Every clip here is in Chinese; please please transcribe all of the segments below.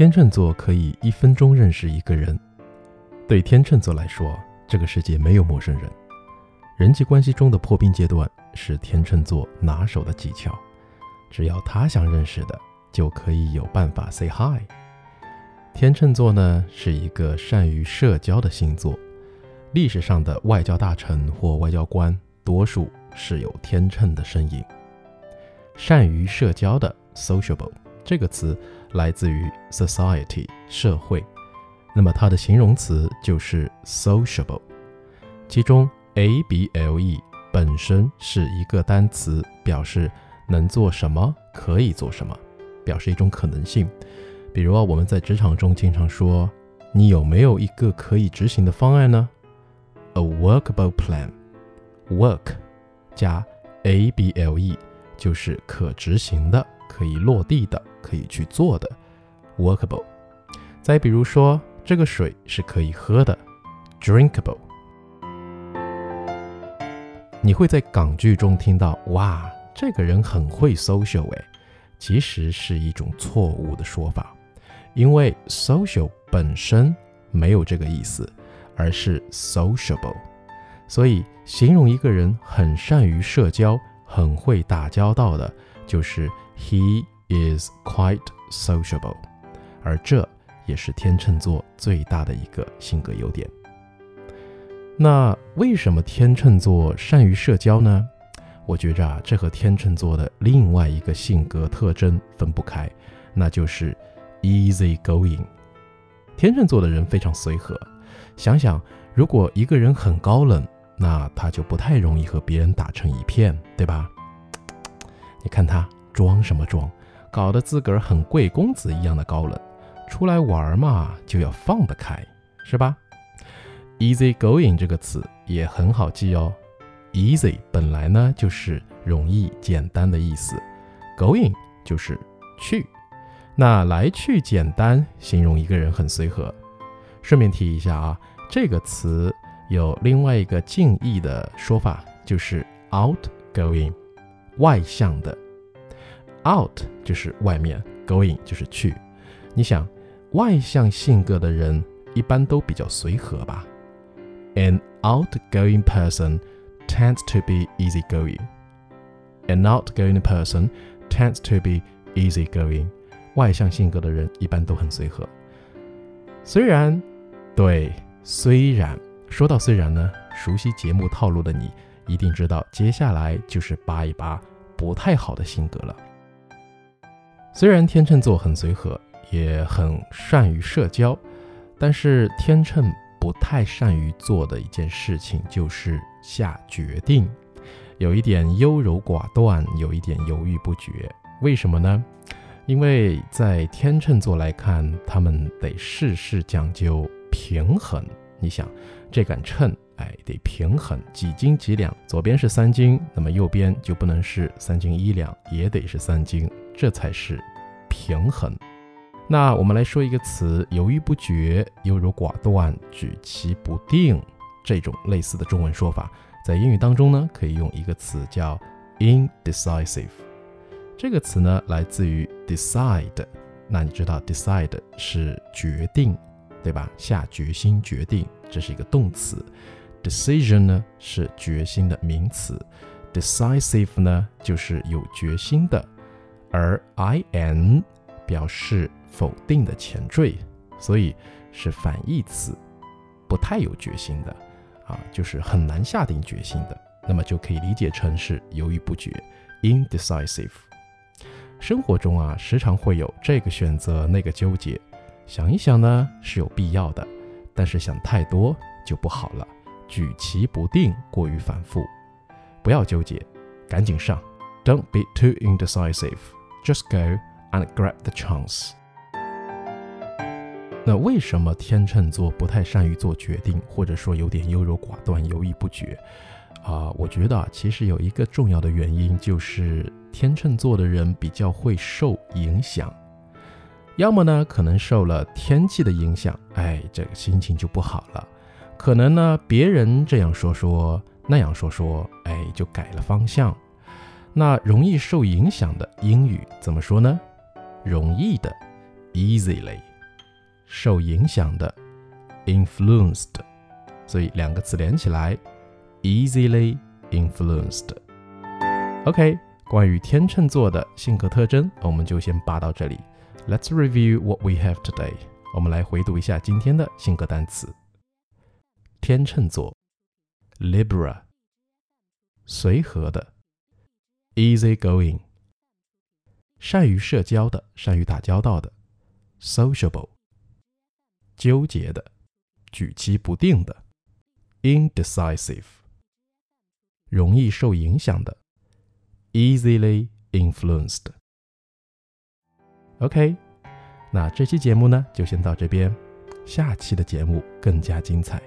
天秤座可以一分钟认识一个人。对天秤座来说，这个世界没有陌生人。人际关系中的破冰阶段是天秤座拿手的技巧。只要他想认识的，就可以有办法 say hi。天秤座呢是一个善于社交的星座，历史上的外交大臣或外交官多数是有天秤的身影。善于社交的 sociable 这个词来自于 society 社会，那么它的形容词就是 sociable。其中 able 本身是一个单词，表示能做什么，可以做什么，表示一种可能性。比如啊，我们在职场中经常说：“你有没有一个可以执行的方案呢？”A workable plan。work 加 able 就是可执行的、可以落地的、可以去做的。workable。再比如说，这个水是可以喝的，drinkable。你会在港剧中听到：“哇，这个人很会 social 诶。”其实是一种错误的说法。因为 social 本身没有这个意思，而是 sociable，所以形容一个人很善于社交、很会打交道的，就是 he is quite sociable，而这也是天秤座最大的一个性格优点。那为什么天秤座善于社交呢？我觉着啊，这和天秤座的另外一个性格特征分不开，那就是。Easy going，天秤座的人非常随和。想想，如果一个人很高冷，那他就不太容易和别人打成一片，对吧？你看他装什么装，搞得自个儿很贵公子一样的高冷。出来玩嘛，就要放得开，是吧？Easy going 这个词也很好记哦。Easy 本来呢就是容易、简单的意思，going 就是去。那来去简单，形容一个人很随和。顺便提一下啊，这个词有另外一个近义的说法，就是 outgoing，外向的。Out 就是外面，going 就是去。你想，外向性格的人一般都比较随和吧？An outgoing person tends to be easygoing. An outgoing person tends to be easygoing. 外向性格的人一般都很随和。虽然，对，虽然说到虽然呢，熟悉节目套路的你一定知道，接下来就是扒一扒不太好的性格了。虽然天秤座很随和，也很善于社交，但是天秤不太善于做的一件事情就是下决定，有一点优柔寡断，有一点犹豫不决。为什么呢？因为在天秤座来看，他们得事事讲究平衡。你想，这杆秤，哎，得平衡，几斤几两，左边是三斤，那么右边就不能是三斤一两，也得是三斤，这才是平衡。那我们来说一个词：犹豫不决、优柔寡断、举棋不定，这种类似的中文说法，在英语当中呢，可以用一个词叫 indecisive。这个词呢，来自于 decide。那你知道 decide 是决定，对吧？下决心、决定，这是一个动词。decision 呢是决心的名词。decisive 呢就是有决心的，而 in 表示否定的前缀，所以是反义词，不太有决心的啊，就是很难下定决心的。那么就可以理解成是犹豫不决，indecisive。生活中啊，时常会有这个选择那个纠结，想一想呢是有必要的，但是想太多就不好了，举棋不定，过于反复，不要纠结，赶紧上，Don't be too indecisive, just go and grab the chance。那为什么天秤座不太善于做决定，或者说有点优柔寡断、犹豫不决？啊，我觉得啊其实有一个重要的原因，就是天秤座的人比较会受影响，要么呢可能受了天气的影响，哎，这个心情就不好了；可能呢别人这样说说那样说说，哎，就改了方向。那容易受影响的英语怎么说呢？容易的，easily。受影响的，influenced，所以两个词连起来，easily influenced。OK，关于天秤座的性格特征，我们就先扒到这里。Let's review what we have today。我们来回读一下今天的性格单词。天秤座，Libra，随和的，easy going，善于社交的，善于打交道的，sociable。纠结的、举棋不定的，indecisive；容易受影响的，easily influenced。OK，那这期节目呢就先到这边，下期的节目更加精彩，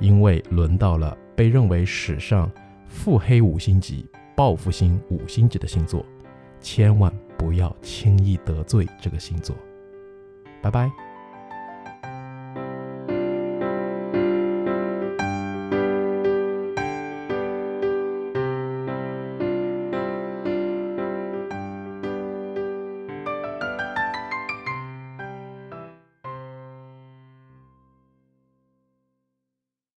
因为轮到了被认为史上腹黑五星级、报复星五星级的星座，千万不要轻易得罪这个星座。拜拜。